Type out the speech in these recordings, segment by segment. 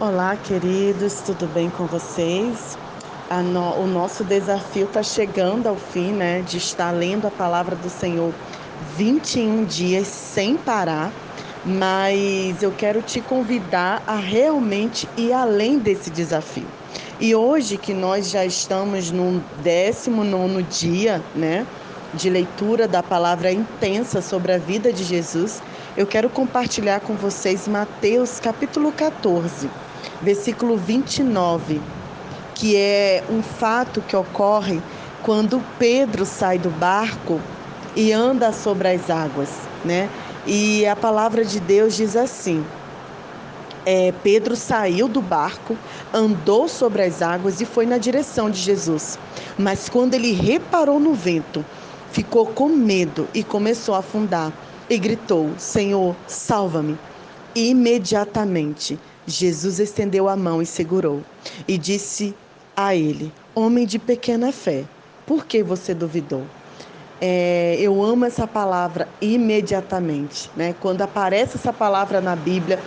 Olá, queridos, tudo bem com vocês? No, o nosso desafio está chegando ao fim, né? De estar lendo a palavra do Senhor 21 dias sem parar, mas eu quero te convidar a realmente ir além desse desafio. E hoje que nós já estamos no 19 dia, né? De leitura da palavra intensa sobre a vida de Jesus, eu quero compartilhar com vocês Mateus capítulo 14 versículo 29, que é um fato que ocorre quando Pedro sai do barco e anda sobre as águas, né? E a palavra de Deus diz assim: é, Pedro saiu do barco, andou sobre as águas e foi na direção de Jesus. Mas quando ele reparou no vento, ficou com medo e começou a afundar e gritou: Senhor, salva-me! Imediatamente Jesus estendeu a mão e segurou, e disse a ele: Homem de pequena fé, por que você duvidou? É, eu amo essa palavra imediatamente, né? Quando aparece essa palavra na Bíblia,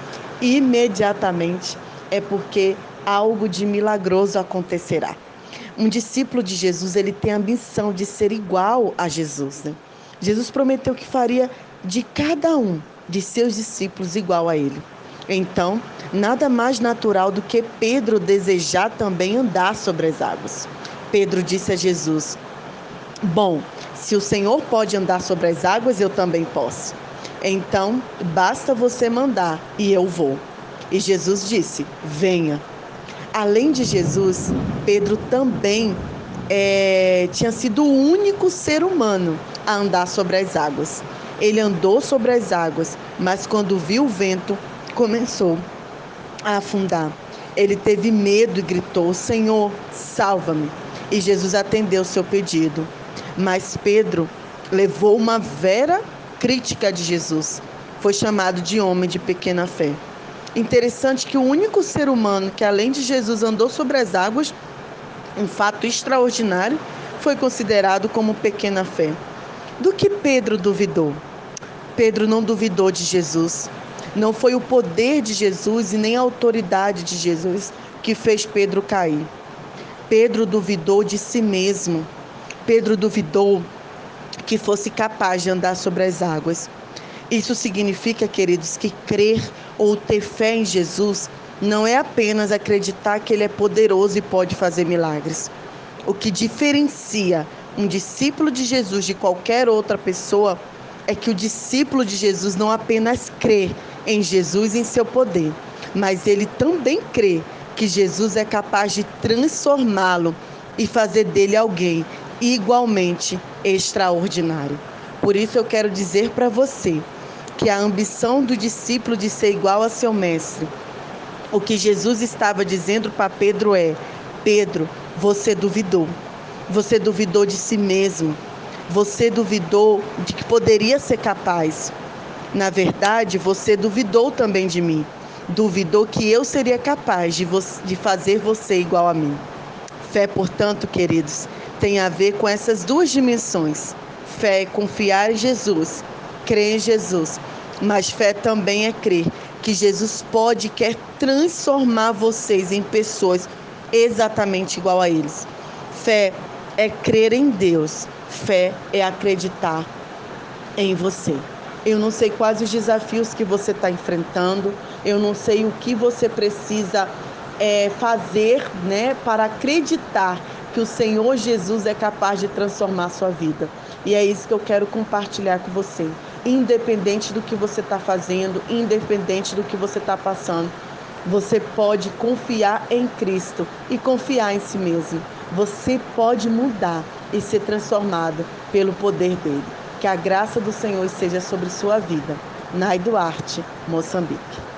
imediatamente é porque algo de milagroso acontecerá. Um discípulo de Jesus, ele tem a ambição de ser igual a Jesus, né? Jesus prometeu que faria de cada um de seus discípulos igual a ele. Então, nada mais natural do que Pedro desejar também andar sobre as águas. Pedro disse a Jesus: Bom, se o Senhor pode andar sobre as águas, eu também posso. Então, basta você mandar e eu vou. E Jesus disse: Venha. Além de Jesus, Pedro também é, tinha sido o único ser humano a andar sobre as águas. Ele andou sobre as águas, mas quando viu o vento, começou a afundar. Ele teve medo e gritou: Senhor, salva-me. E Jesus atendeu seu pedido. Mas Pedro levou uma vera crítica de Jesus. Foi chamado de homem de pequena fé. Interessante que o único ser humano que, além de Jesus, andou sobre as águas, um fato extraordinário, foi considerado como pequena fé. Do que Pedro duvidou? Pedro não duvidou de Jesus, não foi o poder de Jesus e nem a autoridade de Jesus que fez Pedro cair. Pedro duvidou de si mesmo. Pedro duvidou que fosse capaz de andar sobre as águas. Isso significa, queridos, que crer ou ter fé em Jesus não é apenas acreditar que Ele é poderoso e pode fazer milagres. O que diferencia um discípulo de Jesus de qualquer outra pessoa é que o discípulo de Jesus não apenas crê em Jesus e em seu poder, mas ele também crê que Jesus é capaz de transformá-lo e fazer dele alguém igualmente extraordinário. Por isso eu quero dizer para você que a ambição do discípulo de ser igual a seu mestre, o que Jesus estava dizendo para Pedro é: Pedro, você duvidou. Você duvidou de si mesmo. Você duvidou de que poderia ser capaz. Na verdade, você duvidou também de mim. Duvidou que eu seria capaz de, de fazer você igual a mim. Fé, portanto, queridos, tem a ver com essas duas dimensões. Fé é confiar em Jesus, crer em Jesus. Mas fé também é crer que Jesus pode e quer transformar vocês em pessoas exatamente igual a eles. Fé é crer em Deus. Fé é acreditar em você. Eu não sei quais os desafios que você está enfrentando, eu não sei o que você precisa é, fazer né, para acreditar que o Senhor Jesus é capaz de transformar a sua vida. E é isso que eu quero compartilhar com você. Independente do que você está fazendo, independente do que você está passando, você pode confiar em Cristo e confiar em si mesmo. Você pode mudar e ser transformado pelo poder dele. Que a graça do Senhor esteja sobre sua vida. Nai Duarte, Moçambique.